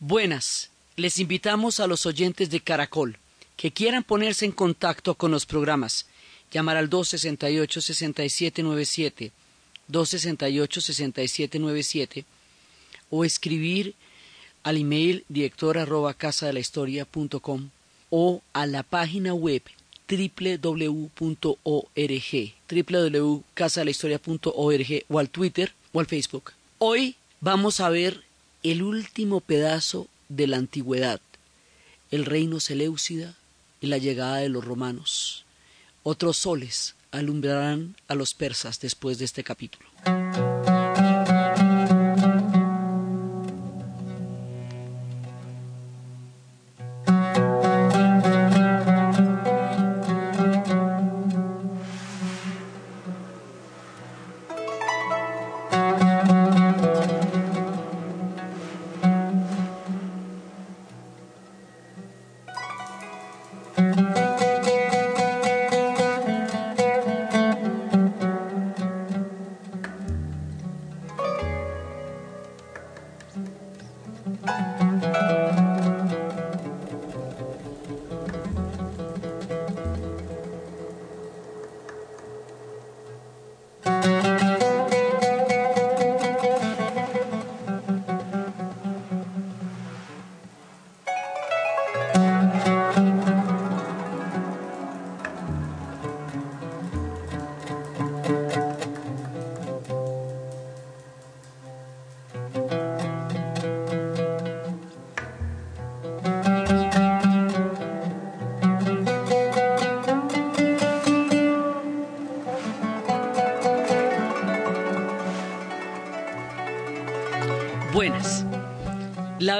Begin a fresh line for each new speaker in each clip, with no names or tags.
Buenas, les invitamos a los oyentes de Caracol que quieran ponerse en contacto con los programas. Llamar al 268-6797, 268-6797 o escribir al email director arroba casa la historia o a la página web www.org, www.casadelahistoria.org o al Twitter o al Facebook. Hoy vamos a ver el último pedazo de la antigüedad, el reino Seleucida y la llegada de los romanos. Otros soles alumbrarán a los persas después de este capítulo.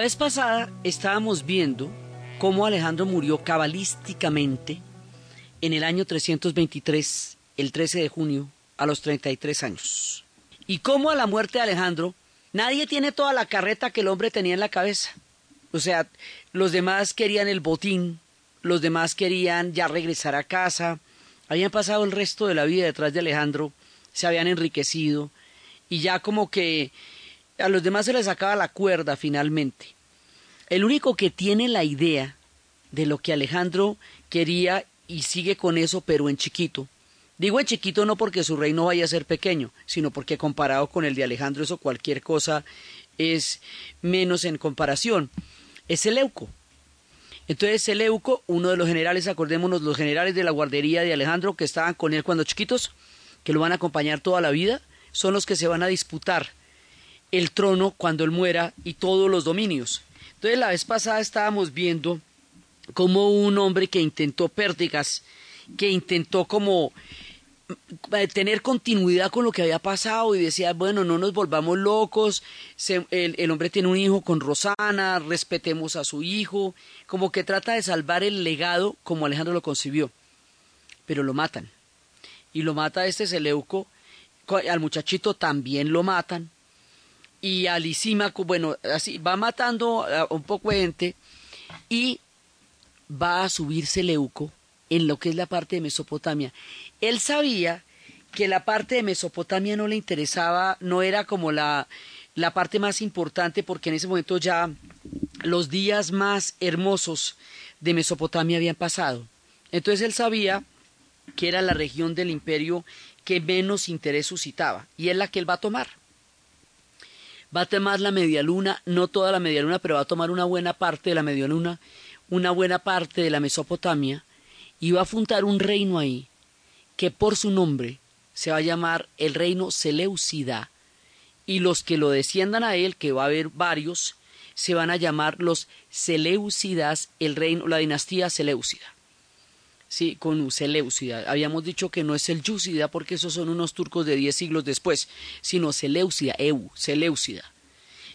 Vez pasada estábamos viendo cómo Alejandro murió cabalísticamente en el año 323, el 13 de junio, a los 33 años. Y cómo a la muerte de Alejandro nadie tiene toda la carreta que el hombre tenía en la cabeza. O sea, los demás querían el botín, los demás querían ya regresar a casa, habían pasado el resto de la vida detrás de Alejandro, se habían enriquecido y ya como que a los demás se les acaba la cuerda finalmente. El único que tiene la idea de lo que Alejandro quería y sigue con eso, pero en chiquito. Digo en chiquito no porque su reino vaya a ser pequeño, sino porque comparado con el de Alejandro eso cualquier cosa es menos en comparación. Es Seleuco. Entonces Seleuco, uno de los generales, acordémonos, los generales de la guardería de Alejandro que estaban con él cuando chiquitos, que lo van a acompañar toda la vida, son los que se van a disputar el trono cuando él muera y todos los dominios. Entonces la vez pasada estábamos viendo como un hombre que intentó pérdidas, que intentó como eh, tener continuidad con lo que había pasado y decía, bueno, no nos volvamos locos, el, el, hombre tiene un hijo con Rosana, respetemos a su hijo, como que trata de salvar el legado como Alejandro lo concibió, pero lo matan. Y lo mata este Seleuco, al muchachito también lo matan, y a Lisímaco, bueno, así va matando a un poco de gente y va a subir Seleuco en lo que es la parte de Mesopotamia. Él sabía que la parte de Mesopotamia no le interesaba, no era como la, la parte más importante, porque en ese momento ya los días más hermosos de Mesopotamia habían pasado. Entonces él sabía que era la región del imperio que menos interés suscitaba, y es la que él va a tomar va a tomar la media luna, no toda la media luna, pero va a tomar una buena parte de la media luna, una buena parte de la Mesopotamia, y va a fundar un reino ahí, que por su nombre se va a llamar el reino Seleucida, y los que lo desciendan a él, que va a haber varios, se van a llamar los Seleucidas, el reino, la dinastía Seleucida. Sí, con Seleucida. Habíamos dicho que no es el Yúcida porque esos son unos turcos de diez siglos después, sino Seleucida, Eu, Seleucida.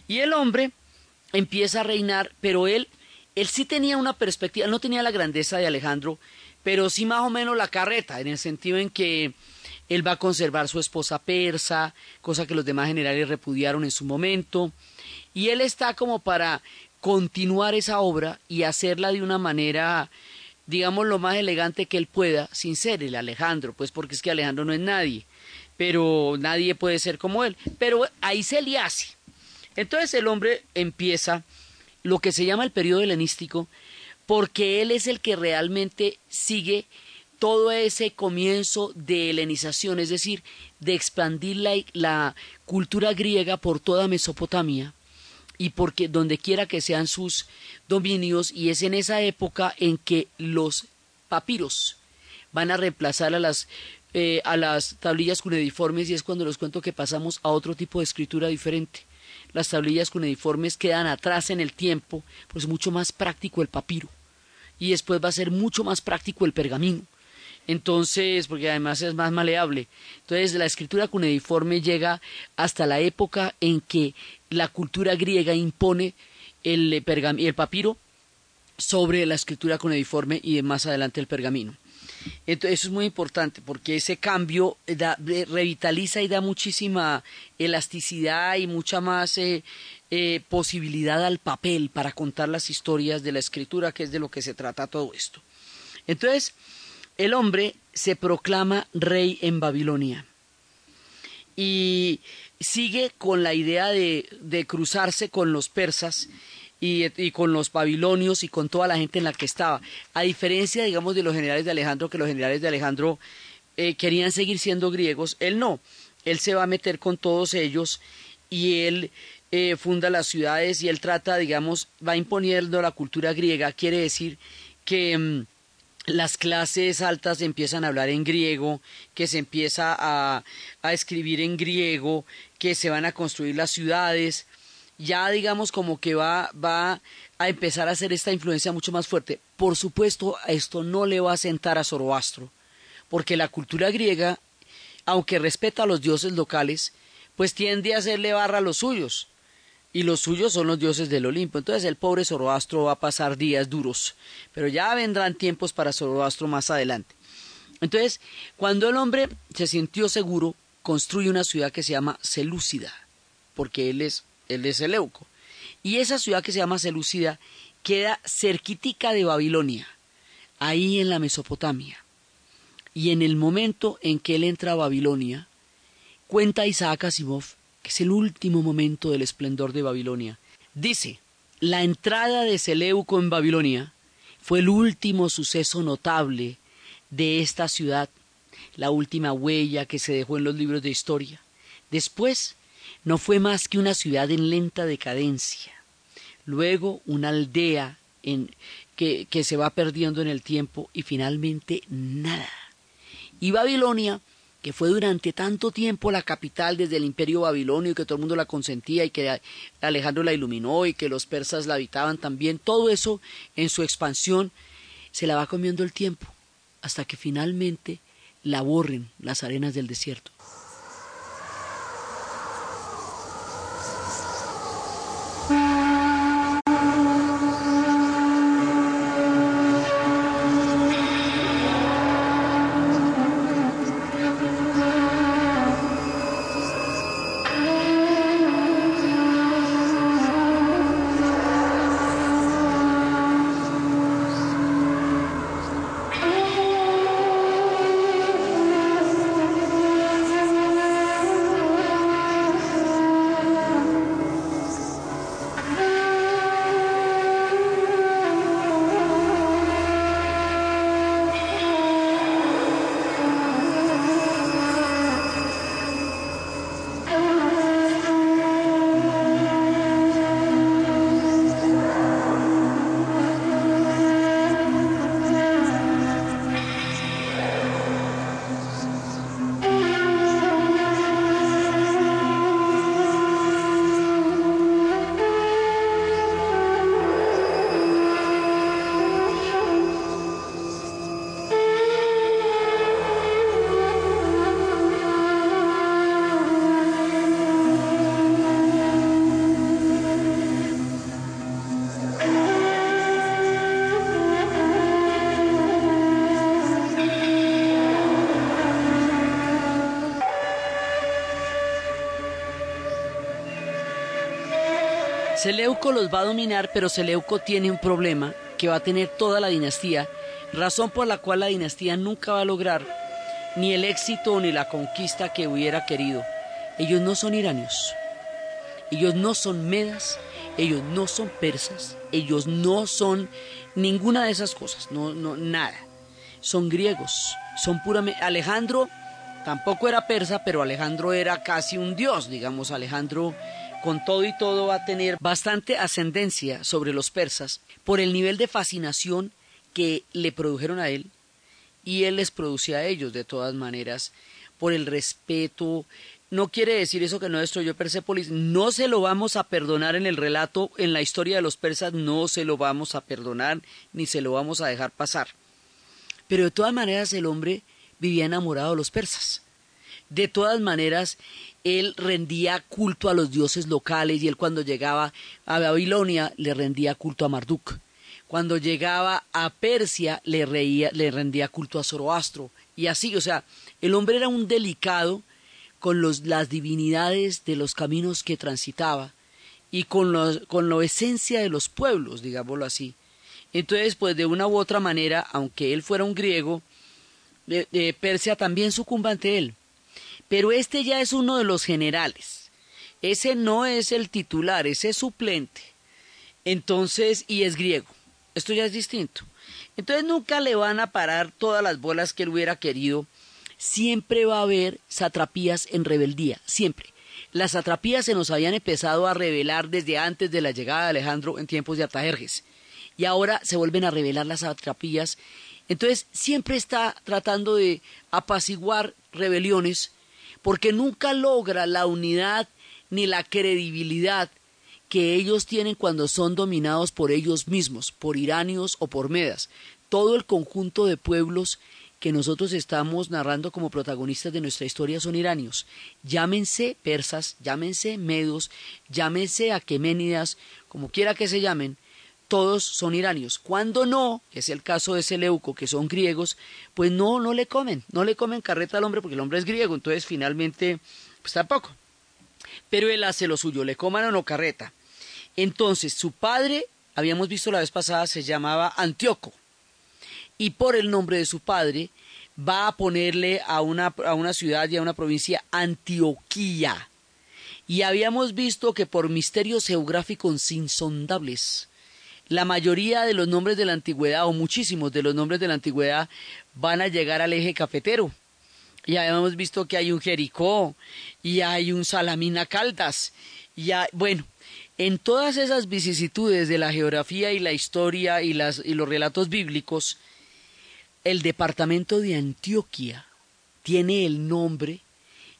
Y el hombre empieza a reinar, pero él, él sí tenía una perspectiva, no tenía la grandeza de Alejandro, pero sí más o menos la carreta, en el sentido en que él va a conservar su esposa persa, cosa que los demás generales repudiaron en su momento, y él está como para continuar esa obra y hacerla de una manera digamos, lo más elegante que él pueda, sin ser el Alejandro, pues porque es que Alejandro no es nadie, pero nadie puede ser como él. Pero ahí se le hace. Entonces el hombre empieza lo que se llama el periodo helenístico porque él es el que realmente sigue todo ese comienzo de helenización, es decir, de expandir la, cultura griega por toda Mesopotamia y porque donde quiera que sean sus dominios, y es en esa época en que los papiros van a reemplazar a las, eh, a las tablillas cuneiformes y es cuando les cuento que pasamos a otro tipo de escritura diferente. Las tablillas cuneiformes quedan atrás en el tiempo, pues es mucho más práctico el papiro y después va a ser mucho más práctico el pergamino. Entonces, porque además es más maleable. Entonces, la escritura cuneiforme llega hasta la época en que la cultura griega impone el, el papiro sobre la escritura cuneiforme y más adelante el pergamino. Entonces, eso es muy importante porque ese cambio revitaliza y da muchísima elasticidad y mucha más eh, eh, posibilidad al papel para contar las historias de la escritura, que es de lo que se trata todo esto. Entonces, el hombre se proclama rey en Babilonia y sigue con la idea de, cruzarse con los persas y, con los babilonios y con toda la gente en la que estaba. A diferencia, digamos, de los generales de Alejandro, que los generales de Alejandro eh, querían seguir siendo griegos, él no. Él se va a meter con todos ellos y él eh, funda las ciudades y él trata, digamos, va imponiendo la cultura griega. Quiere decir que... Mm, las clases altas empiezan a hablar en griego, que se empieza a, a, escribir en griego, que se van a construir las ciudades, ya digamos como que va, va a empezar a hacer esta influencia mucho más fuerte. Por supuesto, esto no le va a sentar a Zoroastro, porque la cultura griega, aunque respeta a los dioses locales, pues tiende a hacerle barra a los suyos y los suyos son los dioses del Olimpo. Entonces el pobre Zoroastro va a pasar días duros, pero ya vendrán tiempos para Zoroastro más adelante. Entonces, cuando el hombre se sintió seguro, construye una ciudad que se llama Selúcida, porque él es, él es Seleuco. Y esa ciudad que se llama Selúcida queda cerquitica de Babilonia, ahí en la Mesopotamia. Y en el momento en que él entra a Babilonia, cuenta Isaac Asimov que es el último momento del esplendor de Babilonia. Dice, la entrada de Seleuco en Babilonia fue el último suceso notable de esta ciudad, la última huella que se dejó en los libros de historia. Después, no fue más que una ciudad en lenta decadencia, luego una aldea en, que, que se va perdiendo en el tiempo y finalmente nada. Y Babilonia que fue durante tanto tiempo la capital desde el imperio babilonio que todo el mundo la consentía y que Alejandro la iluminó y que los persas la habitaban también, todo eso en su expansión se la va comiendo el tiempo hasta que finalmente la borren las arenas del desierto. Seleuco los va a dominar, pero Seleuco tiene un problema que va a tener toda la dinastía, razón por la cual la dinastía nunca va a lograr ni el éxito ni la conquista que hubiera querido. Ellos no son iranios. Ellos no son medas, ellos no son persas, ellos no son ninguna de esas cosas, no, no, nada. Son griegos, son puramente... Alejandro tampoco era persa, pero Alejandro era casi un dios, digamos, Alejandro con todo y todo va a tener bastante ascendencia sobre los persas por el nivel de fascinación que le produjeron a él y él les producía a ellos de todas maneras por el respeto. No quiere decir eso que no destruyó Persépolis, no se lo vamos a perdonar en el relato, en la historia de los persas, no se lo vamos a perdonar ni se lo vamos a dejar pasar. Pero de todas maneras el hombre vivía enamorado de los persas. De todas maneras, él rendía culto a los dioses locales y él cuando llegaba a Babilonia le rendía culto a Marduk. Cuando llegaba a Persia le, le rendía culto a Zoroastro y así, o sea, el hombre era un delicado con los, las divinidades de los caminos que transitaba y con, los, con la esencia de los pueblos, digámoslo así. Entonces, pues de una u otra manera, aunque él fuera un griego, de, Persia también sucumba ante él. Pero este ya es uno de los generales. Ese no es el titular, ese es suplente. Entonces, y es griego. Esto ya es distinto. Entonces nunca le van a parar todas las bolas que él hubiera querido. Siempre va a haber satrapías en rebeldía, siempre. Las satrapías se nos habían empezado a revelar desde antes de la llegada de Alejandro en tiempos de Artajerjes. Y ahora se vuelven a revelar las satrapías. Entonces siempre está tratando de apaciguar rebeliones porque nunca logra la unidad ni la credibilidad que ellos tienen cuando son dominados por ellos mismos, por iranios o por medas. Todo el conjunto de pueblos que nosotros estamos narrando como protagonistas de nuestra historia son iranios. Llámense persas, llámense medos, llámense aqueménidas, como quiera que se llamen, todos son iranios. Cuando no, es el caso de Seleuco, que son griegos, pues no, no le comen, no le comen carreta al hombre porque el hombre es griego, entonces finalmente, pues tampoco. Pero él hace lo suyo, le coman o no carreta. Entonces, su padre, habíamos visto la vez pasada, se llamaba Antíoco. Y por el nombre de su padre va a ponerle a una, a una ciudad y a una provincia Antioquía. Y habíamos visto que por misterios geográficos insondables, la mayoría de los nombres de la antigüedad, o muchísimos de los nombres de la antigüedad, van a llegar al eje cafetero. Y habíamos visto que hay un Jericó, y hay un Salamina Caldas, y bueno, en todas esas vicisitudes de la geografía y la historia y, las, y los relatos bíblicos, el departamento de Antioquia tiene el nombre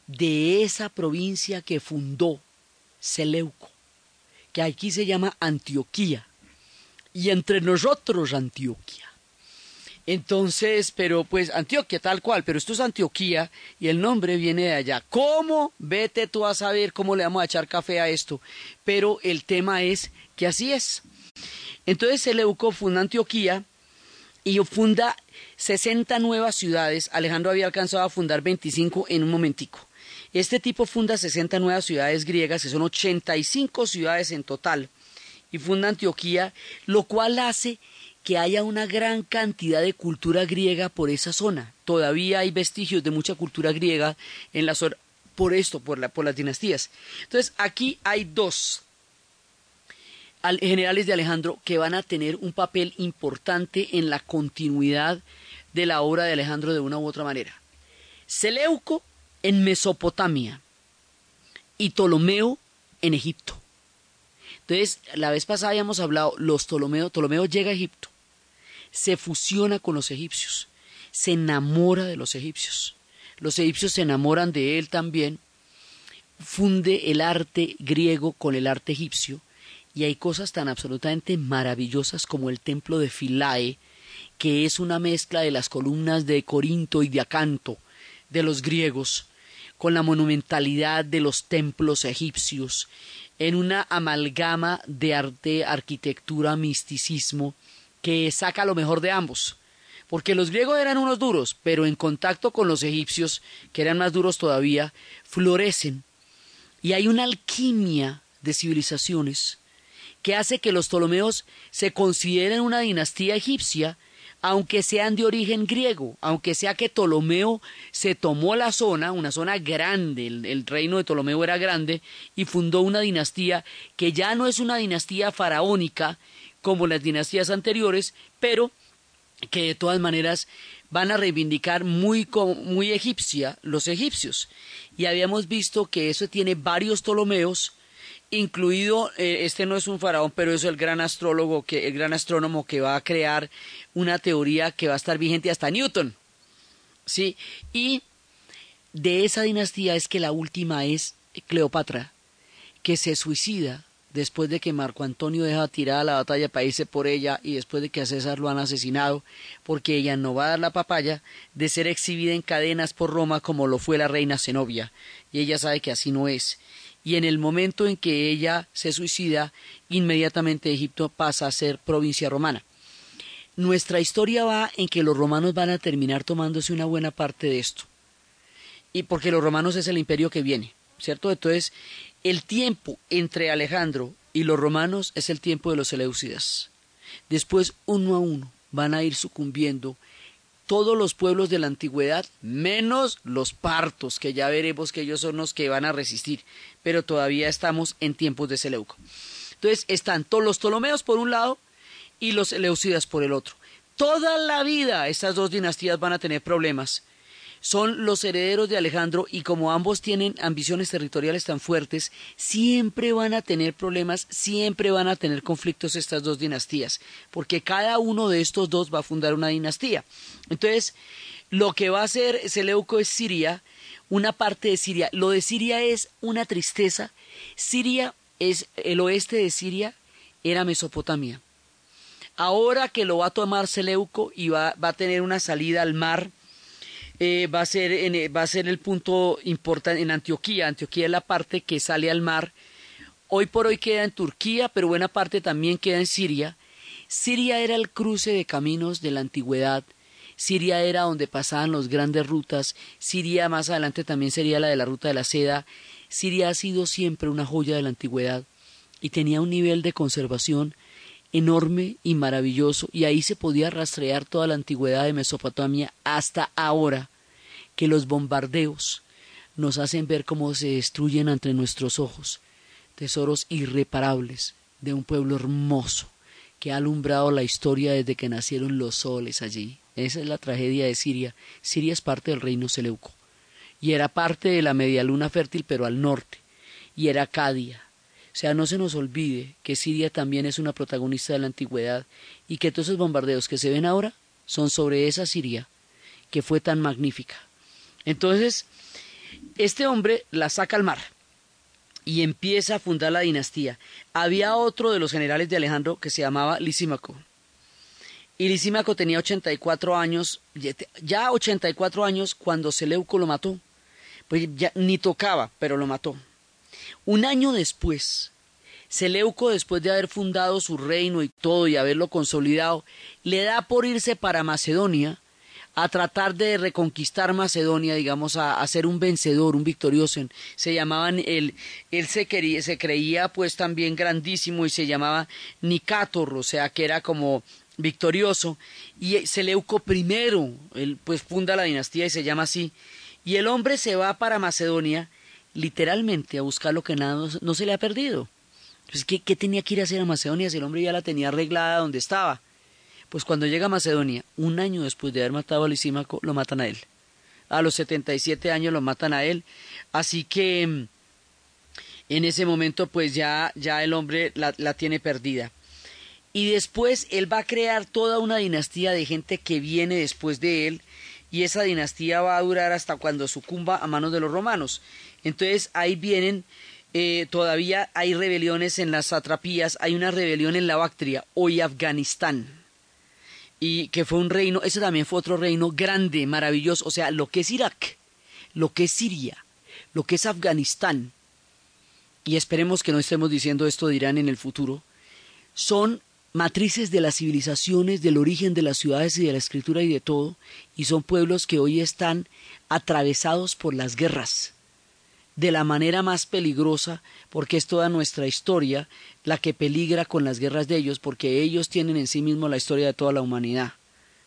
de esa provincia que fundó Seleuco, que aquí se llama Antioquía, y entre nosotros Antioquia. Entonces, pero pues Antioquia tal cual, pero esto es Antioquía y el nombre viene de allá. ¿Cómo? Vete tú a saber cómo le vamos a echar café a esto. Pero el tema es que así es. Entonces Seleuco funda Antioquía y funda 60 nuevas ciudades. Alejandro había alcanzado a fundar 25 en un momentico. Este tipo funda 60 nuevas ciudades griegas, que son 85 ciudades en total, y funda Antioquía, lo cual hace que haya una gran cantidad de cultura griega por esa zona. Todavía hay vestigios de mucha cultura griega en la zona por esto, por, la, por las dinastías. Entonces, aquí hay dos generales de Alejandro que van a tener un papel importante en la continuidad de la obra de Alejandro de una u otra manera. Seleuco en Mesopotamia y Ptolomeo en Egipto. Entonces, la vez pasada habíamos hablado, los Ptolomeo, Ptolomeo llega a Egipto, se fusiona con los egipcios, se enamora de los egipcios, los egipcios se enamoran de él también, funde el arte griego con el arte egipcio, y hay cosas tan absolutamente maravillosas como el templo de Philae, que es una mezcla de las columnas de Corinto y de Acanto de los griegos, con la monumentalidad de los templos egipcios, en una amalgama de arte, arquitectura, misticismo, que saca lo mejor de ambos. Porque los griegos eran unos duros, pero en contacto con los egipcios, que eran más duros todavía, florecen. Y hay una alquimia de civilizaciones que hace que los Ptolomeos se consideren una dinastía egipcia, aunque sean de origen griego, aunque sea que Ptolomeo se tomó la zona, una zona grande, el, reino de Ptolomeo era grande, y fundó una dinastía que ya no es una dinastía faraónica como las dinastías anteriores, pero que de todas maneras van a reivindicar muy, muy egipcia los egipcios. Y habíamos visto que eso tiene varios Ptolomeos, incluido, eh, este no es un faraón, pero es el gran astrólogo, que, el gran astrónomo que va a crear una teoría que va a estar vigente hasta Newton. ¿Sí? Y de esa dinastía es que la última es Cleopatra, que se suicida después de que Marco Antonio deja tirada la batalla para irse por ella y después de que a César lo han asesinado, porque ella no va a dar la papaya de ser exhibida en cadenas por Roma como lo fue la reina Zenobia, y ella sabe que así no es y en el momento en que ella se suicida, inmediatamente Egipto pasa a ser provincia romana. Nuestra historia va en que los romanos van a terminar tomándose una buena parte de esto. Y porque los romanos es el imperio que viene, ¿cierto? Entonces, el tiempo entre Alejandro y los romanos es el tiempo de los Seleucidas. Después, uno a uno, van a ir sucumbiendo todos los pueblos de la antigüedad, menos los partos, que ya veremos que ellos son los que van a resistir, pero todavía estamos en tiempos de Seleuco. Entonces están todos los Ptolomeos por un lado y los Seleucidas por el otro. Toda la vida estas dos dinastías van a tener problemas son los herederos de Alejandro y como ambos tienen ambiciones territoriales tan fuertes, siempre van a tener problemas, siempre van a tener conflictos estas dos dinastías, porque cada uno de estos dos va a fundar una dinastía. Entonces, lo que va a hacer Seleuco es Siria, una parte de Siria. Lo de Siria es una tristeza. Siria es el oeste de Siria, era Mesopotamia. Ahora que lo va a tomar Seleuco y va, va a tener una salida al mar, eh, va, a ser eh, va a ser el punto importante en Antioquía. Antioquía es la parte que sale al mar. Hoy por hoy queda en Turquía, pero buena parte también queda en Siria. Siria era el cruce de caminos de la antigüedad. Siria era donde pasaban las grandes rutas. Siria más adelante también sería la de la ruta de la seda. Siria ha sido siempre una joya de la antigüedad y tenía un nivel de conservación enorme y maravilloso, y ahí se podía rastrear toda la antigüedad de Mesopotamia hasta ahora que los bombardeos nos hacen ver cómo se destruyen ante nuestros ojos tesoros irreparables de un pueblo hermoso que ha alumbrado la historia desde que nacieron los soles allí. Esa es la tragedia de Siria. Siria es parte del reino Seleuco y era parte de la media luna fértil pero al norte y era Cadia. O sea, no se nos olvide que Siria también es una protagonista de la antigüedad y que todos esos bombardeos que se ven ahora son sobre esa Siria que fue tan magnífica. Entonces, este hombre la saca al mar y empieza a fundar la dinastía. Había otro de los generales de Alejandro que se llamaba Lisímaco. Y Lisímaco tenía 84 años, ya 84 años cuando Seleuco lo mató. Pues ya ni tocaba, pero lo mató. Un año después, Seleuco, después de haber fundado su reino y todo y haberlo consolidado, le da por irse para Macedonia a tratar de reconquistar Macedonia, digamos, a, ser un vencedor, un victorioso. Se llamaban, él, él se, quería, se creía pues también grandísimo y se llamaba Nicator, o sea que era como victorioso. Y Seleuco primero, él pues funda la dinastía y se llama así. Y el hombre se va para Macedonia literalmente a buscar lo que nada no, se le ha perdido. Pues, ¿qué, ¿qué, tenía que ir a hacer a Macedonia si el hombre ya la tenía arreglada donde estaba? Pues cuando llega a Macedonia, un año después de haber matado a Lisímaco, lo matan a él. A los 77 años lo matan a él. Así que mm, en ese momento pues ya, ya el hombre la, la tiene perdida. Y después él va a crear toda una dinastía de gente que viene después de él y esa dinastía va a durar hasta cuando sucumba a manos de los romanos. Entonces ahí vienen, eh, todavía hay rebeliones en las satrapías, hay una rebelión en la Bactria, hoy Afganistán y que fue un reino, ese también fue otro reino grande, maravilloso, o sea, lo que es Irak, lo que es Siria, lo que es Afganistán, y esperemos que no estemos diciendo esto de Irán en el futuro, son matrices de las civilizaciones, del origen de las ciudades y de la escritura y de todo, y son pueblos que hoy están atravesados por las guerras de la manera más peligrosa, porque es toda nuestra historia la que peligra con las guerras de ellos, porque ellos tienen en sí mismos la historia de toda la humanidad.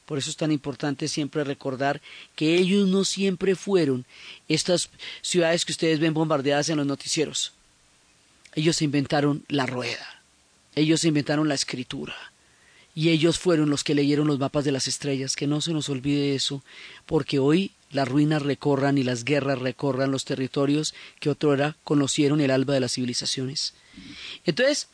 Por eso es tan importante siempre recordar que ellos no siempre fueron estas ciudades que ustedes ven bombardeadas en los noticieros. Ellos inventaron la rueda, ellos inventaron la escritura, y ellos fueron los que leyeron los mapas de las estrellas, que no se nos olvide eso, porque hoy las ruinas recorran y las guerras recorran los territorios que otrora conocieron el alba de las civilizaciones. Entonces,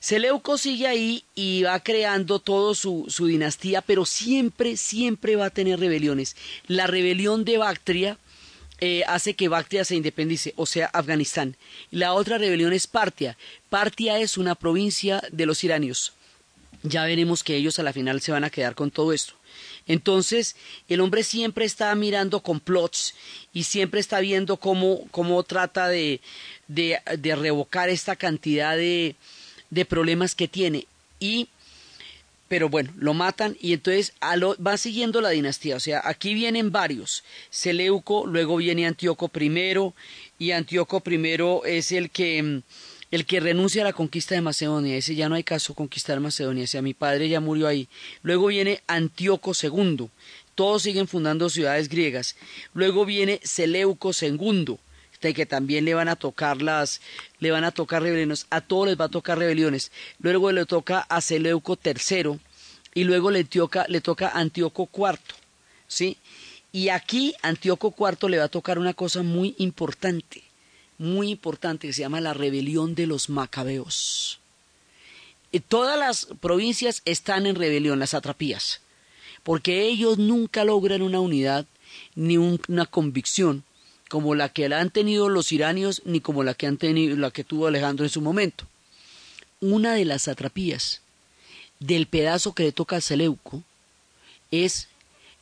Seleuco sigue ahí y va creando todo su, su, dinastía, pero siempre, siempre va a tener rebeliones. La rebelión de Bactria eh, hace que Bactria se independice, o sea, Afganistán. La otra rebelión es Partia. Partia es una provincia de los iranios. Ya veremos que ellos a la final se van a quedar con todo esto. Entonces, el hombre siempre está mirando complots y siempre está viendo cómo, cómo trata de, de, revocar esta cantidad de, de problemas que tiene y pero bueno, lo matan y entonces va siguiendo la dinastía. O sea, aquí vienen varios. Seleuco, luego viene Antíoco I, y Antíoco I es el que, el que renuncia a la conquista de Macedonia. Ese ya no hay caso conquistar Macedonia. O sea, mi padre ya murió ahí. Luego viene Antíoco II. Todos siguen fundando ciudades griegas. Luego viene Seleuco II que también le van a tocar las, le van a tocar rebeliones, a todos les va a tocar rebeliones. Luego le toca a Seleuco III y luego le toca, le toca a Antíoco IV, ¿sí? Y aquí Antíoco IV le va a tocar una cosa muy importante, muy importante, que se llama la rebelión de los macabeos. Y todas las provincias están en rebelión, las atrapías, porque ellos nunca logran una unidad ni una convicción como la que han tenido los iranios ni como la que han tenido la que tuvo Alejandro en su momento. Una de las atrapías del pedazo que le toca a Seleuco es,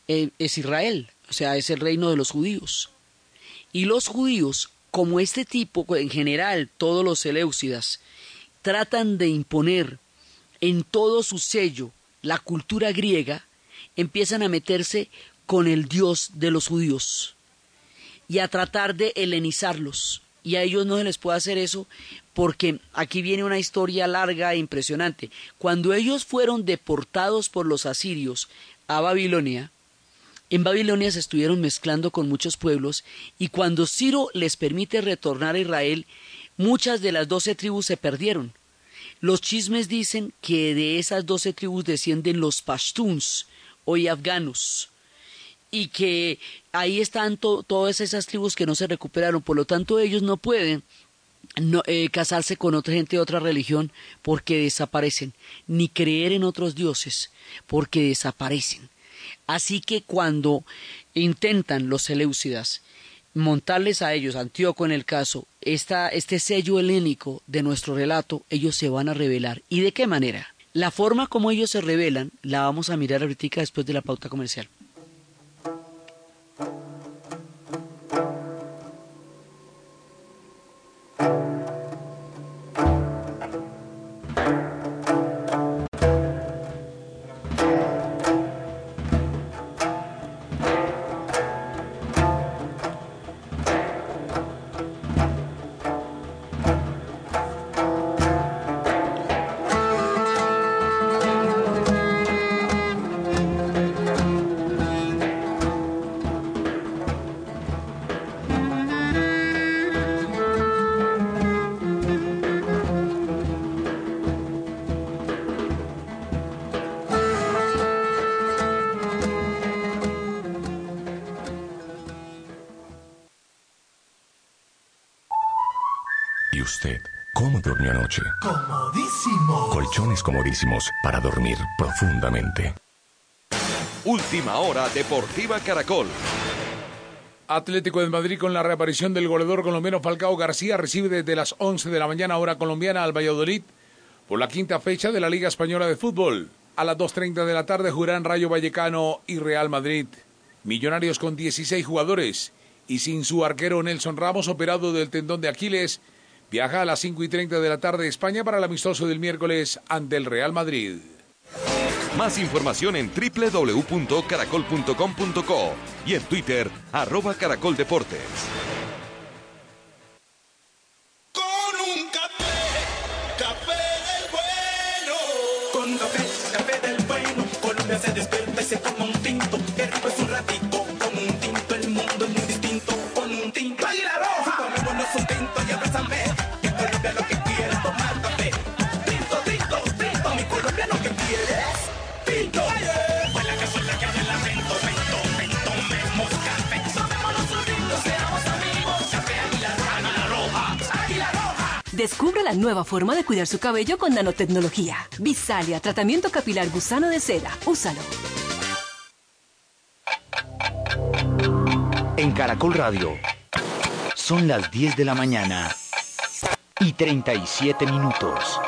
eh, es Israel, o sea, es el reino de los judíos. Y los judíos, como este tipo, en general, todos los seleucidas, tratan de imponer en todo su sello la cultura griega, empiezan a meterse con el Dios de los judíos y a tratar de helenizarlos. Y a ellos no se les puede hacer eso porque aquí viene una historia larga e impresionante. Cuando ellos fueron deportados por los asirios a Babilonia, en Babilonia se estuvieron mezclando con muchos pueblos y cuando Ciro les permite retornar a Israel, muchas de las doce tribus se perdieron. Los chismes dicen que de esas doce tribus descienden los pashtuns o afganos y que ahí están todas esas tribus que no se recuperaron, por lo tanto ellos no pueden eh, casarse con otra gente de otra religión porque desaparecen, ni creer en otros dioses porque desaparecen. Así que cuando intentan los Seleucidas montarles a ellos, Antíoco en el caso, esta, este sello helénico de nuestro relato, ellos se van a revelar. ¿Y de qué manera? La forma como ellos se revelan la vamos a mirar ahorita después de la pauta comercial.
Comodísimo. Colchones comodísimos para dormir profundamente.
Última hora Deportiva Caracol.
Atlético de Madrid con la reaparición del goleador colombiano Falcao García recibe desde las 11 de la mañana hora colombiana al Valladolid por la quinta fecha de la Liga Española de Fútbol. A las 2.30 de la tarde jugarán Rayo Vallecano y Real Madrid. Millonarios con 16 jugadores y sin su arquero Nelson Ramos operado del tendón de Aquiles Viaja a las 5 y 30 de la tarde de España para el amistoso del miércoles ante el Real Madrid.
Más información en www.caracol.com.co y en Twitter, arroba caracoldeportes.
Descubra la nueva forma de cuidar su cabello con nanotecnología. Visalia, tratamiento capilar gusano de seda. Úsalo.
En Caracol Radio. Son las 10 de la mañana y 37 minutos.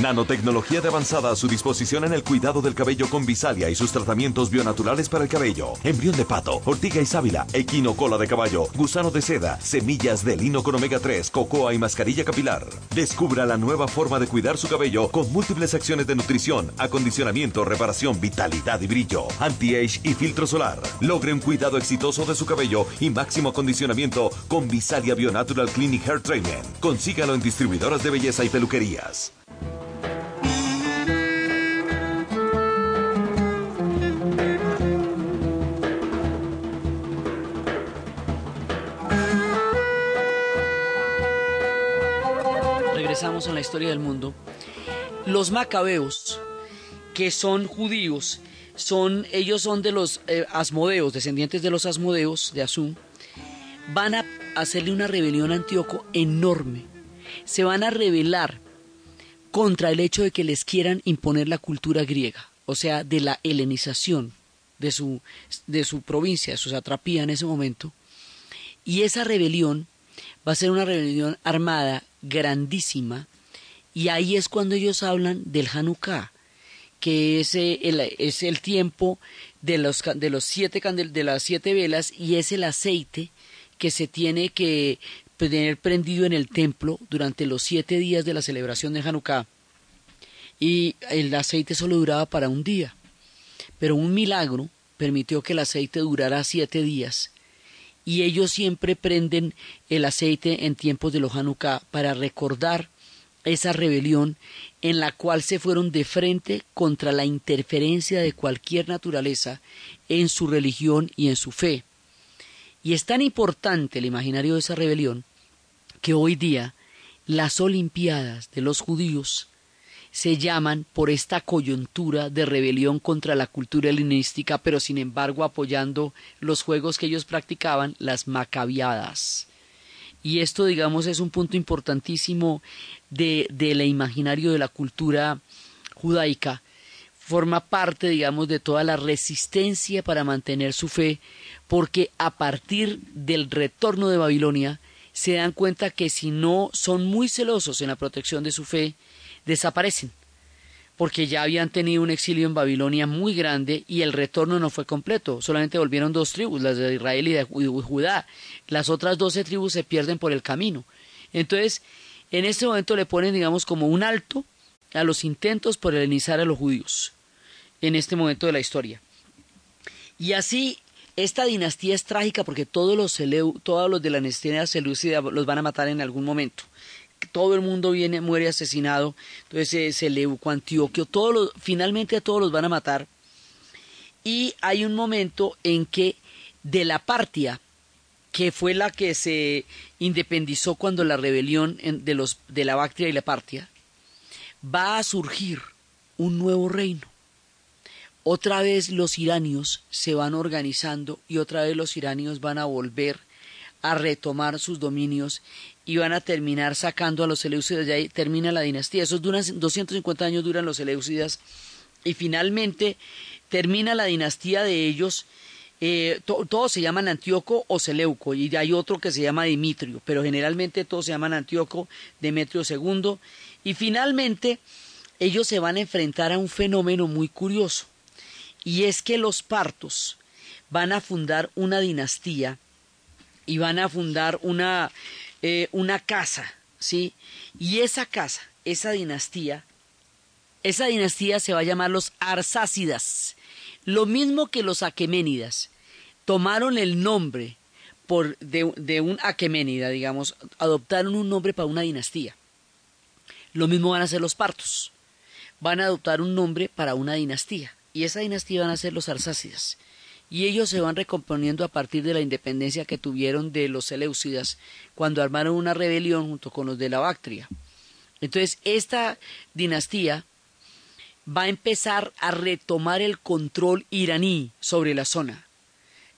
Nanotecnología de avanzada a su disposición en el cuidado del cabello con Visalia y sus tratamientos bionaturales para el cabello. Embrión de pato, ortiga y sábila, equino cola de caballo, gusano de seda, semillas de lino con omega 3, cocoa y mascarilla capilar. Descubra la nueva forma de cuidar su cabello con múltiples acciones de nutrición, acondicionamiento, reparación, vitalidad y brillo, anti-age y filtro solar. Logre un cuidado exitoso de su cabello y máximo acondicionamiento con Visalia Bionatural Clinic Hair Treatment. Consígalo en distribuidoras de belleza y peluquerías.
En la historia del mundo. Los macabeos, que son judíos, son, ellos son de los eh, asmodeos, descendientes de los asmodeos de Asum, van a hacerle una rebelión a Antíoco enorme. Se van a rebelar contra el hecho de que les quieran imponer la cultura griega, o sea, de la helenización de su, de su provincia, de su satrapía en ese momento. Y esa rebelión va a ser una rebelión armada grandísima, y ahí es cuando ellos hablan del Hanukkah, que es eh, el, es el tiempo de, los, de, los siete candel, de las siete velas y es el aceite que se tiene que tener prendido en el templo durante los siete días de la celebración de Hanukkah. Y el aceite solo duraba para un día. Pero un milagro permitió que el aceite durara siete días. Y ellos siempre prenden el aceite en tiempos de los Hanukkah para recordar esa rebelión en la cual se fueron de frente contra la interferencia de cualquier naturaleza en su religión y en su fe. Y es tan importante el imaginario de esa rebelión que hoy día las Olimpiadas de los judíos se llaman por esta coyuntura de rebelión contra la cultura helenística, pero sin embargo apoyando los juegos que ellos practicaban, las macabiadas. Y esto, digamos, es un punto importantísimo de, del imaginario de la cultura judaica. Forma parte, digamos, de toda la resistencia para mantener su fe, porque a partir del retorno de Babilonia se dan cuenta que si no son muy celosos en la protección de su fe, desaparecen, porque ya habían tenido un exilio en Babilonia muy grande y el retorno no fue completo, solamente volvieron dos tribus, las de Israel y de Judá, las otras doce tribus se pierden por el camino. Entonces, en este momento le ponen, digamos, como un alto a los intentos por helenizar a los judíos, en este momento de la historia. Y así esta dinastía es trágica porque todos los, todos los de la dinastía seleucida los van a matar en algún momento. Todo el mundo viene, muere asesinado. Entonces eh, Seleuco, Antioquio, todos finalmente a todos los van a matar. Y hay un momento en que de la Partia, que fue la que se independizó cuando la rebelión de, los, de la Bactria y la Partia, va a surgir un nuevo reino otra vez los iranios se van organizando y otra vez los iranios van a volver a retomar sus dominios y van a terminar sacando a los seleucidas. Ya termina la dinastía. Esos duran 250 años duran los seleucidas y finalmente termina la dinastía de ellos. Eh, todos se llaman Antíoco o Seleuco y hay otro que se llama Dimitrio, pero generalmente todos se llaman Antíoco, Demetrio II y finalmente ellos se van a enfrentar a un fenómeno muy curioso y es que los partos van a fundar una dinastía y van a fundar una, eh, una casa, ¿sí? Y esa casa, esa dinastía, esa dinastía se va a llamar los Arsácidas, lo mismo que los Aqueménidas. Tomaron el nombre por, de, de un Aqueménida, digamos, adoptaron un nombre para una dinastía. Lo mismo van a hacer los partos. Van a adoptar un nombre para una dinastía y esa dinastía van a ser los arsácidas. Y ellos se van recomponiendo a partir de la independencia que tuvieron de los seleucidas cuando armaron una rebelión junto con los de la Bactria. Entonces, esta dinastía va a empezar a retomar el control iraní sobre la zona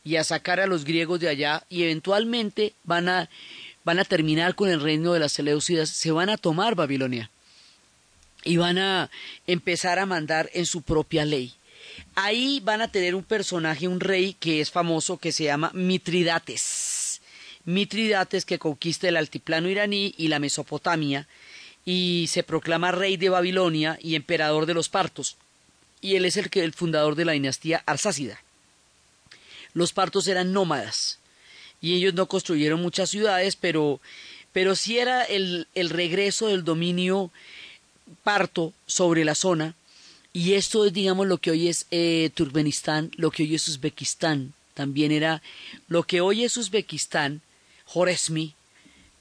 y a sacar a los griegos de allá y eventualmente van a van a terminar con el reino de las Seleucidas, se van a tomar Babilonia y van a empezar a mandar en su propia ley. Ahí van a tener un personaje, un rey que es famoso, que se llama Mitridates. Mitridates que conquista el altiplano iraní y la Mesopotamia y se proclama rey de Babilonia y emperador de los partos. Y él es el, que, el fundador de la dinastía arsácida. Los partos eran nómadas y ellos no construyeron muchas ciudades, pero, pero sí era el, el regreso del dominio parto sobre la zona y esto es, digamos, lo que hoy es eh, Turkmenistán, lo que hoy es Uzbekistán. También era lo que hoy es Uzbekistán, Joresmi.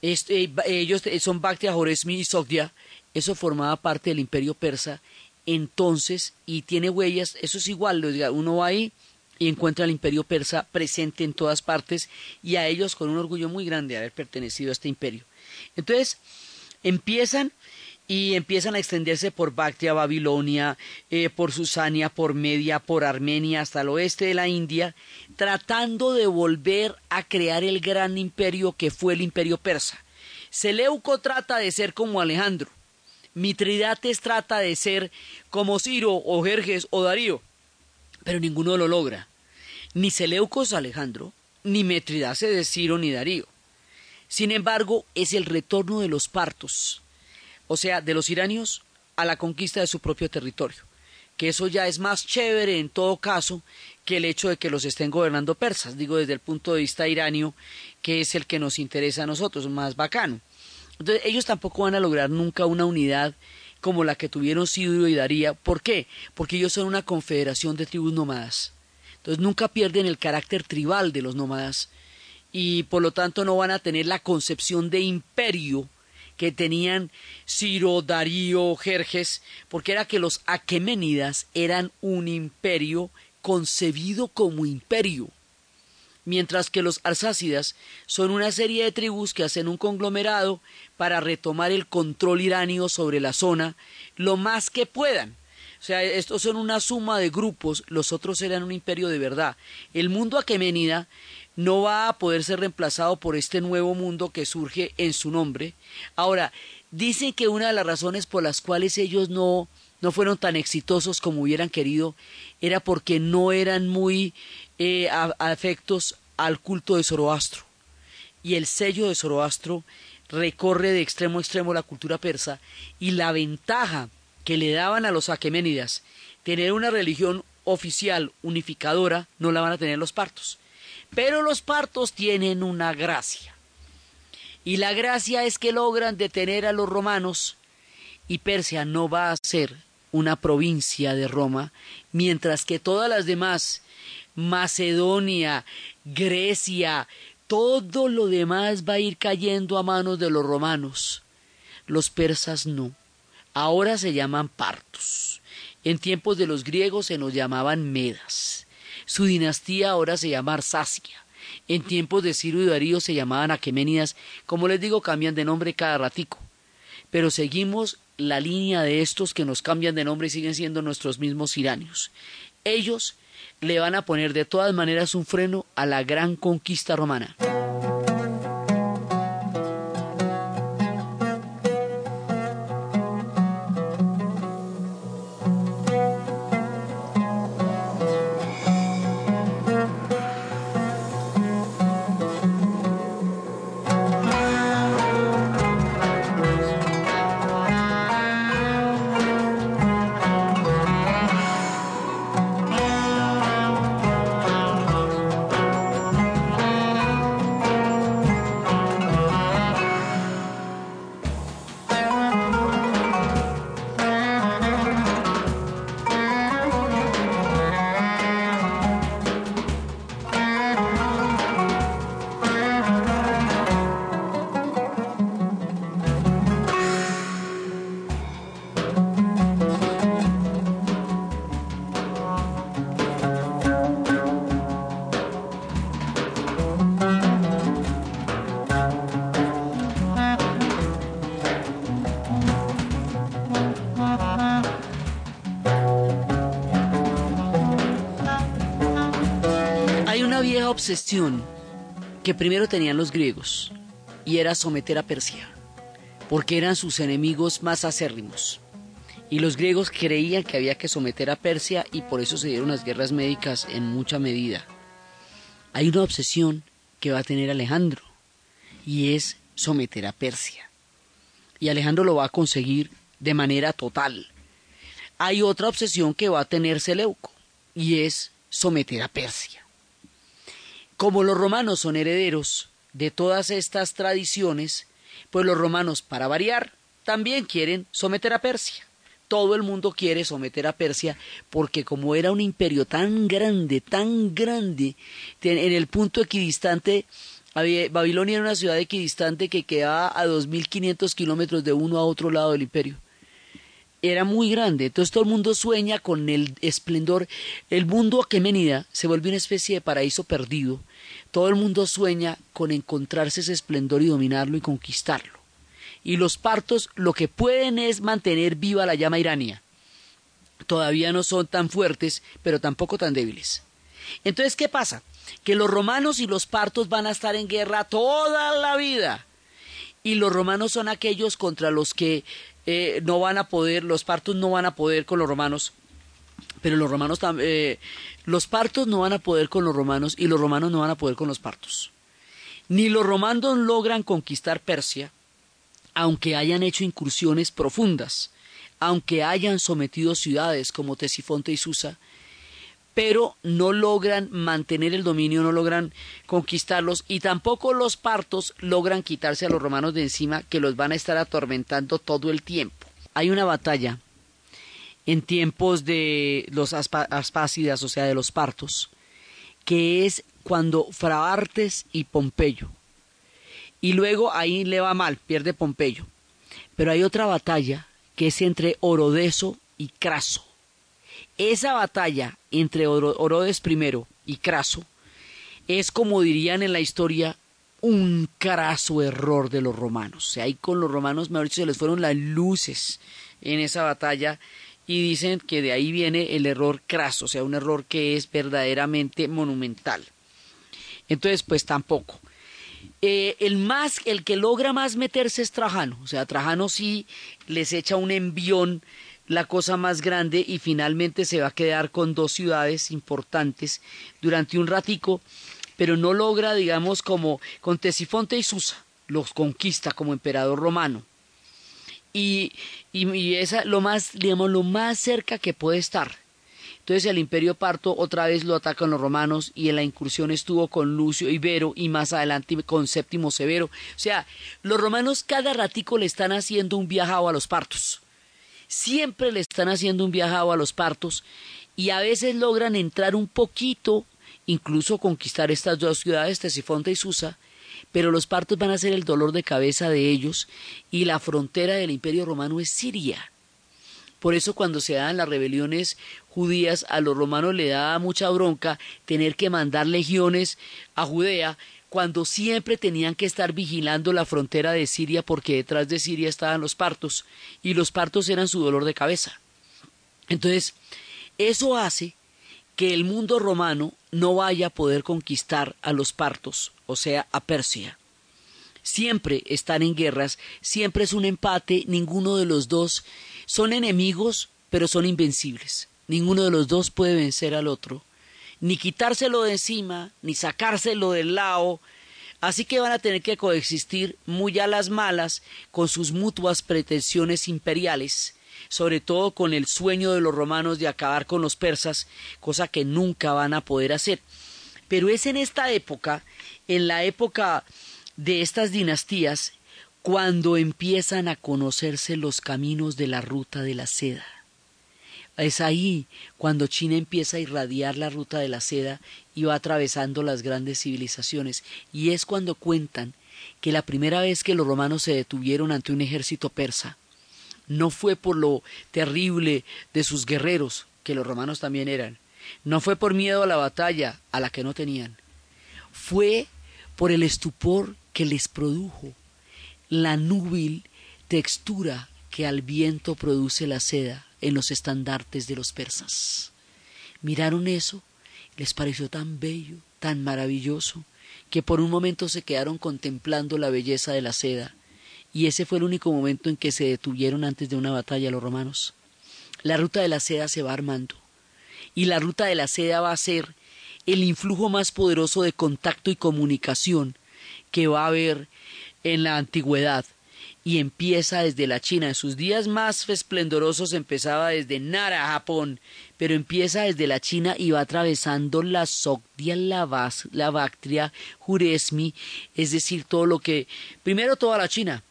Este, ellos son Bactria, Joresmi y Sogdia. Eso formaba parte del imperio persa. Entonces, y tiene huellas, eso es igual. Uno va ahí y encuentra al imperio persa presente en todas partes y a ellos con un orgullo muy grande de haber pertenecido a este imperio. Entonces, empiezan y empiezan a extenderse por Bactria, Babilonia, eh, por Susania, por Media, por Armenia, hasta el oeste de la India, tratando de volver a crear el gran imperio que fue el imperio persa. Seleuco trata de ser como Alejandro, Mitridates trata de ser como Ciro o Jerjes o Darío, pero ninguno lo logra. Ni Seleuco es Alejandro, ni Mitridates es Ciro ni Darío. Sin embargo, es el retorno de los partos, o sea, de los iranios a la conquista de su propio territorio, que eso ya es más chévere en todo caso que el hecho de que los estén gobernando persas, digo desde el punto de vista iranio, que es el que nos interesa a nosotros, más bacano. Entonces, ellos tampoco van a lograr nunca una unidad como la que tuvieron Sirio y Daría. ¿Por qué? Porque ellos son una confederación de tribus nómadas. Entonces nunca pierden el carácter tribal de los nómadas y por lo tanto no van a tener la concepción de imperio que tenían Ciro, Darío, Jerjes, porque era que los aqueménidas eran un imperio concebido como imperio, mientras que los arsácidas son una serie de tribus que hacen un conglomerado para retomar el control iranio sobre la zona lo más que puedan. O sea, estos son una suma de grupos, los otros eran un imperio de verdad. El mundo aqueménida no va a poder ser reemplazado por este nuevo mundo que surge en su nombre. Ahora, dicen que una de las razones por las cuales ellos no, no fueron tan exitosos como hubieran querido era porque no eran muy eh, afectos al culto de Zoroastro. Y el sello de Zoroastro recorre de extremo a extremo la cultura persa y la ventaja que le daban a los aqueménidas tener una religión oficial unificadora no la van a tener los partos. Pero los partos tienen una gracia. Y la gracia es que logran detener a los romanos y Persia no va a ser una provincia de Roma, mientras que todas las demás, Macedonia, Grecia, todo lo demás va a ir cayendo a manos de los romanos. Los persas no. Ahora se llaman partos. En tiempos de los griegos se nos llamaban medas. Su dinastía ahora se llama Arsacia. En tiempos de Ciro y Darío se llamaban Aqueménidas. Como les digo, cambian de nombre cada ratico. Pero seguimos la línea de estos que nos cambian de nombre y siguen siendo nuestros mismos iranios. Ellos le van a poner de todas maneras un freno a la gran conquista romana. Obsesión que primero tenían los griegos y era someter a Persia, porque eran sus enemigos más acérrimos. Y los griegos creían que había que someter a Persia y por eso se dieron las guerras médicas en mucha medida. Hay una obsesión que va a tener Alejandro y es someter a Persia. Y Alejandro lo va a conseguir de manera total. Hay otra obsesión que va a tener Seleuco y es someter a Persia. Como los romanos son herederos de todas estas tradiciones, pues los romanos, para variar, también quieren someter a Persia todo el mundo quiere someter a Persia porque como era un imperio tan grande, tan grande, en el punto equidistante, Babilonia era una ciudad equidistante que quedaba a 2.500 kilómetros de uno a otro lado del imperio. Era muy grande, entonces todo el mundo sueña con el esplendor. El mundo aquemenida se vuelve una especie de paraíso perdido. Todo el mundo sueña con encontrarse ese esplendor y dominarlo y conquistarlo y los partos lo que pueden es mantener viva la llama irania. Todavía no son tan fuertes, pero tampoco tan débiles. Entonces, ¿qué pasa? Que los romanos y los partos van a estar en guerra toda la vida. Y los romanos son aquellos contra los que eh, no van a poder, los partos no van a poder con los romanos, pero los romanos eh, los partos no van a poder con los romanos y los romanos no van a poder con los partos. Ni los romanos logran conquistar Persia, aunque hayan hecho incursiones profundas, aunque hayan sometido ciudades como Tesifonte y Susa, pero no logran mantener el dominio, no logran conquistarlos y tampoco los partos logran quitarse a los romanos de encima que los van a estar atormentando todo el tiempo. Hay una batalla en tiempos de los aspácidas, o sea, de los partos, que es cuando Fraartes y Pompeyo, y luego ahí le va mal, pierde Pompeyo. Pero hay otra batalla que es entre Orodeso y Craso. Esa batalla entre Orodes I y Craso es como dirían en la historia un craso error de los romanos. O sea, ahí con los romanos, mejor dicho, se les fueron las luces en esa batalla y dicen que de ahí viene el error craso, o sea, un error que es verdaderamente monumental. Entonces, pues tampoco. Eh, el más, el que logra más meterse es Trajano. O sea, Trajano sí les echa un envión la cosa más grande y finalmente se va a quedar con dos ciudades importantes durante un ratico, pero no logra, digamos, como con Tesifonte y Susa, los conquista como emperador romano. Y, y, y esa lo más, digamos, lo más cerca que puede estar. Entonces el imperio parto otra vez lo atacan los romanos y en la incursión estuvo con Lucio Ibero y más adelante con Séptimo Severo. O sea, los romanos cada ratico le están haciendo un viajado a los partos. Siempre le están haciendo un viajado a los partos y a veces logran entrar un poquito, incluso conquistar estas dos ciudades, Tesifonte y Susa, pero los partos van a ser el dolor de cabeza de ellos y la frontera del imperio romano es Siria. Por eso cuando se dan las rebeliones judías, a los romanos le da mucha bronca tener que mandar legiones a Judea cuando siempre tenían que estar vigilando la frontera de Siria porque detrás de Siria estaban los partos y los partos eran su dolor de cabeza. Entonces, eso hace que el mundo romano no vaya a poder conquistar a los partos, o sea, a Persia. Siempre están en guerras, siempre es un empate, ninguno de los dos son enemigos, pero son invencibles. Ninguno de los dos puede vencer al otro, ni quitárselo de encima, ni sacárselo del lado. Así que van a tener que coexistir muy a las malas con sus mutuas pretensiones imperiales, sobre todo con el sueño de los romanos de acabar con los persas, cosa que nunca van a poder hacer. Pero es en esta época, en la época de estas dinastías, cuando empiezan a conocerse los caminos de la ruta de la seda. Es ahí cuando China empieza a irradiar la ruta de la seda y va atravesando las grandes civilizaciones. Y es cuando cuentan que la primera vez que los romanos se detuvieron ante un ejército persa, no fue por lo terrible de sus guerreros, que los romanos también eran, no fue por miedo a la batalla, a la que no tenían, fue por el estupor que les produjo la núbil textura que al viento produce la seda en los estandartes de los persas. Miraron eso, les pareció tan bello, tan maravilloso, que por un momento se quedaron contemplando la belleza de la seda, y ese fue el único momento en que se detuvieron antes de una batalla los romanos. La ruta de la seda se va armando, y la ruta de la seda va a ser el influjo más poderoso de contacto y comunicación que va a haber en la antigüedad y empieza desde la China. En sus días más esplendorosos empezaba desde Nara, Japón, pero empieza desde la China y va atravesando la Sogdia, la, la Bactria, Juresmi, es decir, todo lo que... Primero toda la China,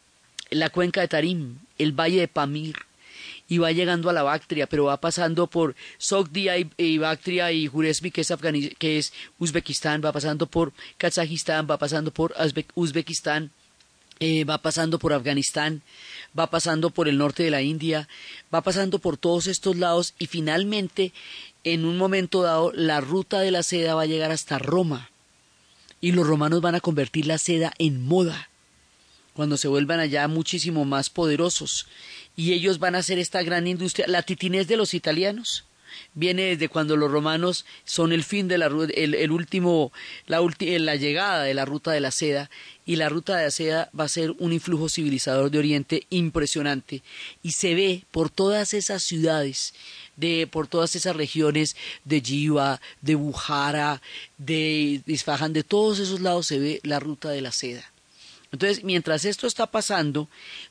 la cuenca de Tarim, el valle de Pamir, y va llegando a la Bactria, pero va pasando por Sogdia y, Bactria y Juresmi, que es, que es Uzbekistán, va pasando por Kazajistán, va pasando por Uzbekistán, eh, va pasando por Afganistán, va pasando por el norte de la India, va pasando por todos estos lados y finalmente, en un momento dado, la ruta de la seda va a llegar hasta Roma. Y los romanos van a convertir la seda en moda cuando se vuelvan allá muchísimo más poderosos. Y ellos van a hacer esta gran industria, la titinez de los italianos viene desde cuando los romanos son el fin de la el, el último la, la llegada de la ruta de la seda y la ruta de la seda va a ser un influjo civilizador de Oriente impresionante y se ve por todas esas ciudades de por todas esas regiones de Jiva, de Bujara, de Isfahan, de todos esos lados se ve la ruta de la seda. Entonces, mientras esto está pasando,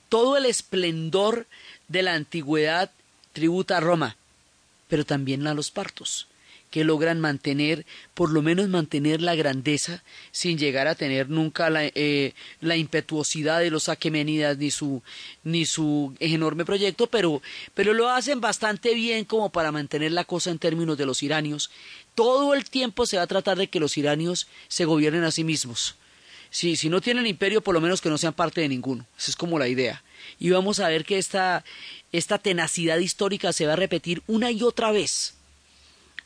todo el esplendor de la antigüedad tributa a Roma pero también a los partos, que logran mantener, por lo menos mantener la grandeza, sin llegar a tener nunca la, eh, la impetuosidad de los aqueménidas ni su, ni su enorme proyecto, pero, pero lo hacen bastante bien como para mantener la cosa en términos de los iranios. Todo el tiempo se va a tratar de que los iranios se gobiernen a sí mismos. Si, si no tienen imperio, por lo menos que no sean parte de ninguno. Esa es como la idea. Y vamos a ver que esta, esta tenacidad histórica se va a repetir una y otra vez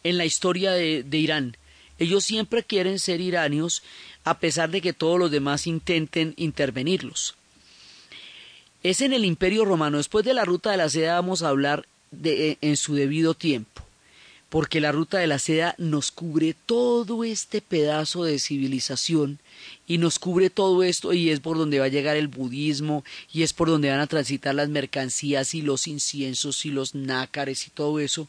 en la historia de, Irán. Ellos siempre quieren ser iranios a pesar de que todos los demás intenten intervenirlos. Es en el Imperio Romano. Después de la ruta de la seda vamos a hablar de, en su debido tiempo porque la ruta de la seda nos cubre todo este pedazo de civilización y nos cubre todo esto y es por donde va a llegar el budismo y es por donde van a transitar las mercancías y los inciensos y los nácares y todo eso.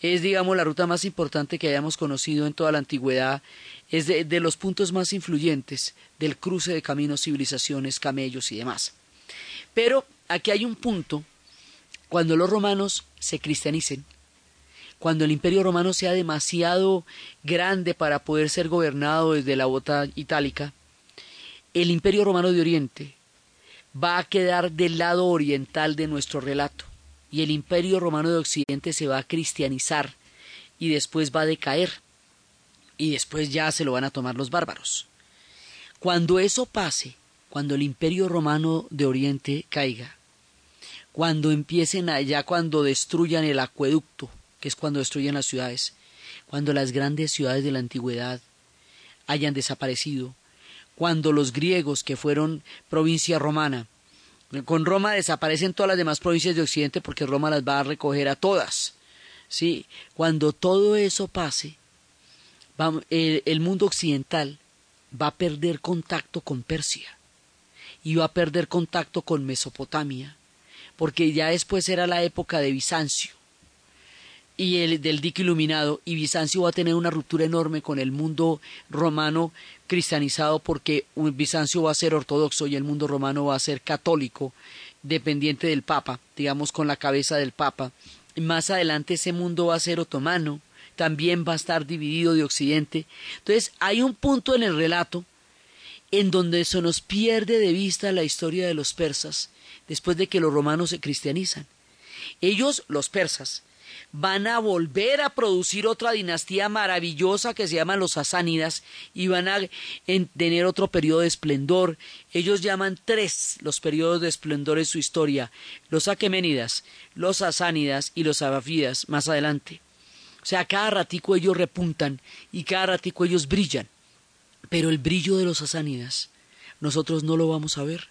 Es, digamos, la ruta más importante que hayamos conocido en toda la antigüedad, es de, de los puntos más influyentes del cruce de caminos, civilizaciones, camellos y demás. Pero aquí hay un punto, cuando los romanos se cristianicen, cuando el imperio romano sea demasiado grande para poder ser gobernado desde la bota itálica, el imperio romano de Oriente va a quedar del lado oriental de nuestro relato y el imperio romano de Occidente se va a cristianizar y después va a decaer y después ya se lo van a tomar los bárbaros. Cuando eso pase, cuando el imperio romano de Oriente caiga, cuando empiecen allá, cuando destruyan el acueducto, que es cuando destruyen las ciudades, cuando las grandes ciudades de la antigüedad hayan desaparecido, cuando los griegos, que fueron provincia romana, con Roma desaparecen todas las demás provincias de Occidente porque Roma las va a recoger a todas. ¿sí? Cuando todo eso pase, el mundo occidental va a perder contacto con Persia y va a perder contacto con Mesopotamia, porque ya después era la época de Bizancio y el del dique iluminado y Bizancio va a tener una ruptura enorme con el mundo romano cristianizado porque Bizancio va a ser ortodoxo y el mundo romano va a ser católico dependiente del papa digamos con la cabeza del papa. Y más adelante ese mundo va a ser otomano también va a estar dividido de occidente. Entonces hay un punto en el relato en donde se nos pierde de vista la historia de los persas después de que los romanos se cristianizan. Ellos los persas van a volver a producir otra dinastía maravillosa que se llama los sasánidas y van a tener otro periodo de esplendor. Ellos llaman tres los periodos de esplendor en su historia, los aqueménidas, los sasánidas y los abafidas más adelante. O sea, cada ratico ellos repuntan y cada ratico ellos brillan. Pero el brillo de los sasánidas nosotros no lo vamos a ver,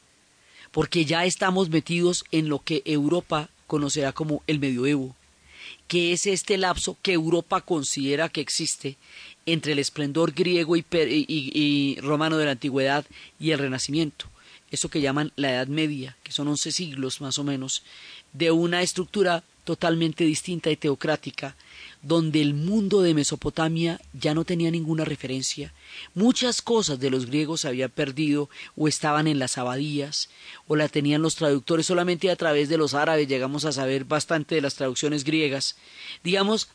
porque ya estamos metidos en lo que Europa conocerá como el medioevo que es este lapso que Europa considera que existe entre el esplendor griego y, y- romano de la antigüedad y el renacimiento, eso que llaman la Edad Media, que son 11 siglos más o menos, de una estructura totalmente distinta y teocrática, donde el mundo de Mesopotamia ya no tenía ninguna referencia. Muchas cosas de los griegos se habían perdido o estaban en las abadías o la tenían los traductores solamente a través de los árabes llegamos a saber bastante de las traducciones griegas. Digamos,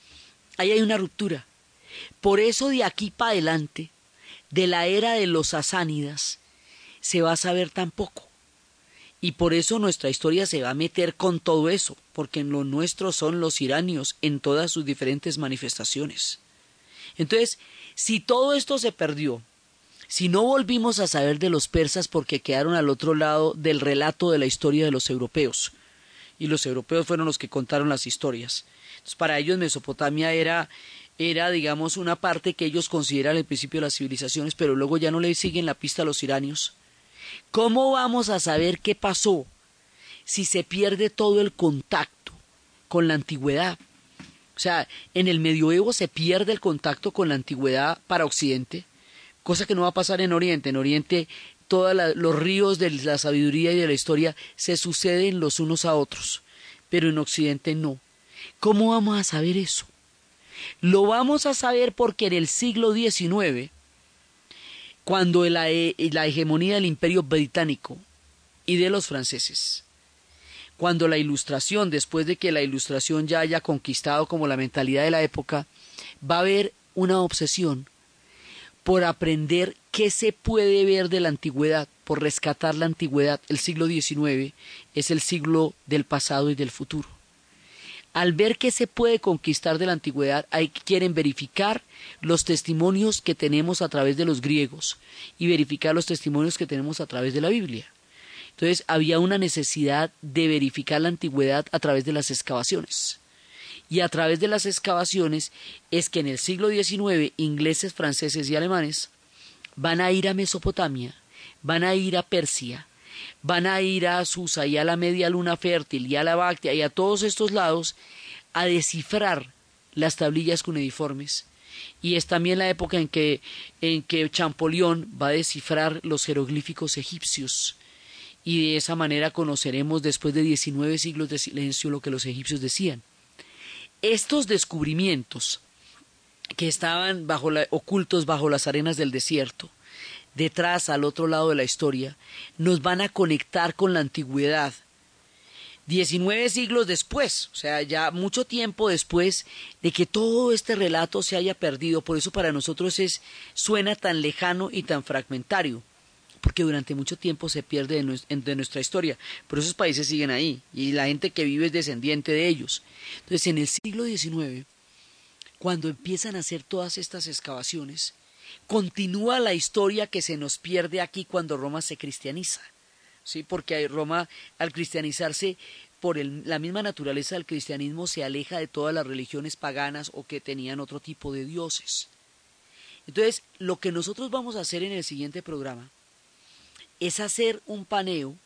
ahí hay una ruptura. Por eso de aquí para adelante, de la era de los sasánidas, se va a saber tan poco. Y por eso nuestra historia se va a meter con todo eso, porque en lo nuestro son los iranios en todas sus diferentes manifestaciones. Entonces, si todo esto se perdió, si no volvimos a saber de los persas porque quedaron al otro lado del relato de la historia de los europeos, y los europeos fueron los que contaron las historias. Entonces, para ellos Mesopotamia era, era, digamos, una parte que ellos consideran el principio de las civilizaciones, pero luego ya no le siguen la pista a los iranios. ¿Cómo vamos a saber qué pasó si se pierde todo el contacto con la antigüedad? O sea, en el medioevo se pierde el contacto con la antigüedad para Occidente, cosa que no va a pasar en Oriente. En Oriente todos los ríos de la sabiduría y de la historia se suceden los unos a otros, pero en Occidente no. ¿Cómo vamos a saber eso? Lo vamos a saber porque en el siglo XIX, cuando la, he- la hegemonía del imperio británico y de los franceses, cuando la ilustración, después de que la ilustración ya haya conquistado como la mentalidad de la época, va a haber una obsesión por aprender qué se puede ver de la antigüedad, por rescatar la antigüedad. El siglo XIX es el siglo del pasado y del futuro. Al ver qué se puede conquistar de la antigüedad, hay, quieren verificar los testimonios que tenemos a través de los griegos y verificar los testimonios que tenemos a través de la Biblia. Entonces había una necesidad de verificar la antigüedad a través de las excavaciones. Y a través de las excavaciones es que en el siglo XIX ingleses, franceses y alemanes van a ir a Mesopotamia, van a ir a Persia, van a ir a Susa y a la media luna fértil y a la Bactia y a todos estos lados a descifrar las tablillas cuneiformes. Y es también la época en que, en que Champollion va a descifrar los jeroglíficos egipcios. Y de esa manera conoceremos después de 19 siglos de silencio lo que los egipcios decían. Estos descubrimientos que estaban bajo la- ocultos bajo las arenas del desierto, detrás al otro lado de la historia, nos van a conectar con la antigüedad. 19 siglos después, o sea, ya mucho tiempo después de que todo este relato se haya perdido, por eso para nosotros es suena tan lejano y tan fragmentario, porque durante mucho tiempo se pierde de, nuestra historia, pero esos países siguen ahí y la gente que vive es descendiente de ellos. Entonces, en el siglo XIX, cuando empiezan a hacer todas estas excavaciones, continúa la historia que se nos pierde aquí cuando Roma se cristianiza. ¿sí? Porque Roma, al cristianizarse, por la misma naturaleza del cristianismo, se aleja de todas las religiones paganas o que tenían otro tipo de dioses. Entonces, lo que nosotros vamos a hacer en el siguiente programa es hacer un paneo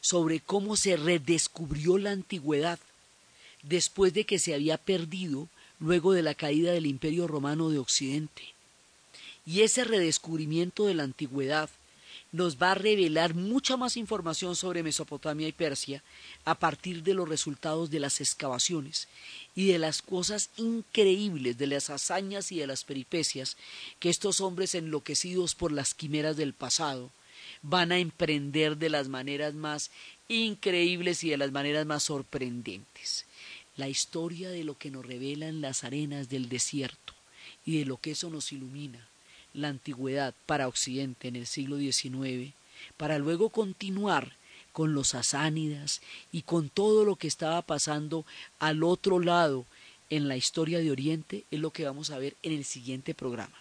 sobre cómo se redescubrió la antigüedad después de que se había perdido luego de la caída del Imperio Romano de Occidente. Y ese redescubrimiento de la antigüedad nos va a revelar mucha más información sobre Mesopotamia y Persia a partir de los resultados de las excavaciones y de las cosas increíbles, de las hazañas y de las peripecias que estos hombres enloquecidos por las quimeras del pasado van a emprender de las maneras más increíbles y de las maneras más sorprendentes. La historia de lo que nos revelan las arenas del desierto y de lo que eso nos ilumina la antigüedad para Occidente en el siglo XIX, para luego continuar con los asánidas y con todo lo que estaba pasando al otro lado en la historia de Oriente, es lo que vamos a ver en el siguiente programa.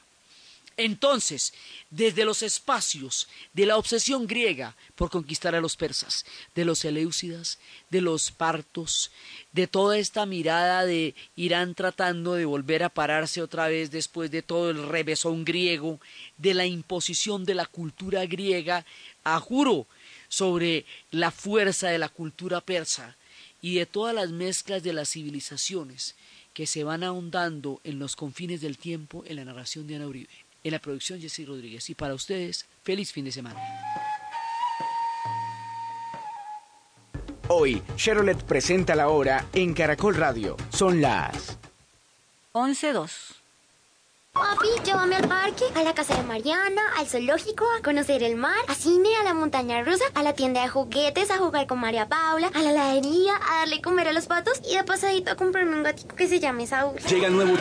Entonces, desde los espacios de la obsesión griega por conquistar a los persas, de los eleusidas, de los partos, de toda esta mirada de Irán tratando de volver a pararse otra vez después de todo el revesón griego, de la imposición de la cultura griega, a juro, sobre la fuerza de la cultura persa y de todas las mezclas de las civilizaciones que se van ahondando en los confines del tiempo en la narración de Ana Uribe. En la producción Jessy Rodríguez. Y para ustedes, feliz fin de semana.
Hoy, Chevrolet presenta la hora en Caracol Radio. Son las
11.2.
Papi, llévame al parque, a la casa de Mariana, al zoológico, a conocer el mar, a cine, a la montaña rusa, a la tienda de juguetes, a jugar con María Paula, a la heladería, a darle comer a los patos y de pasadito a comprarme un gatito que se llame Saúl.
Llega el nuevo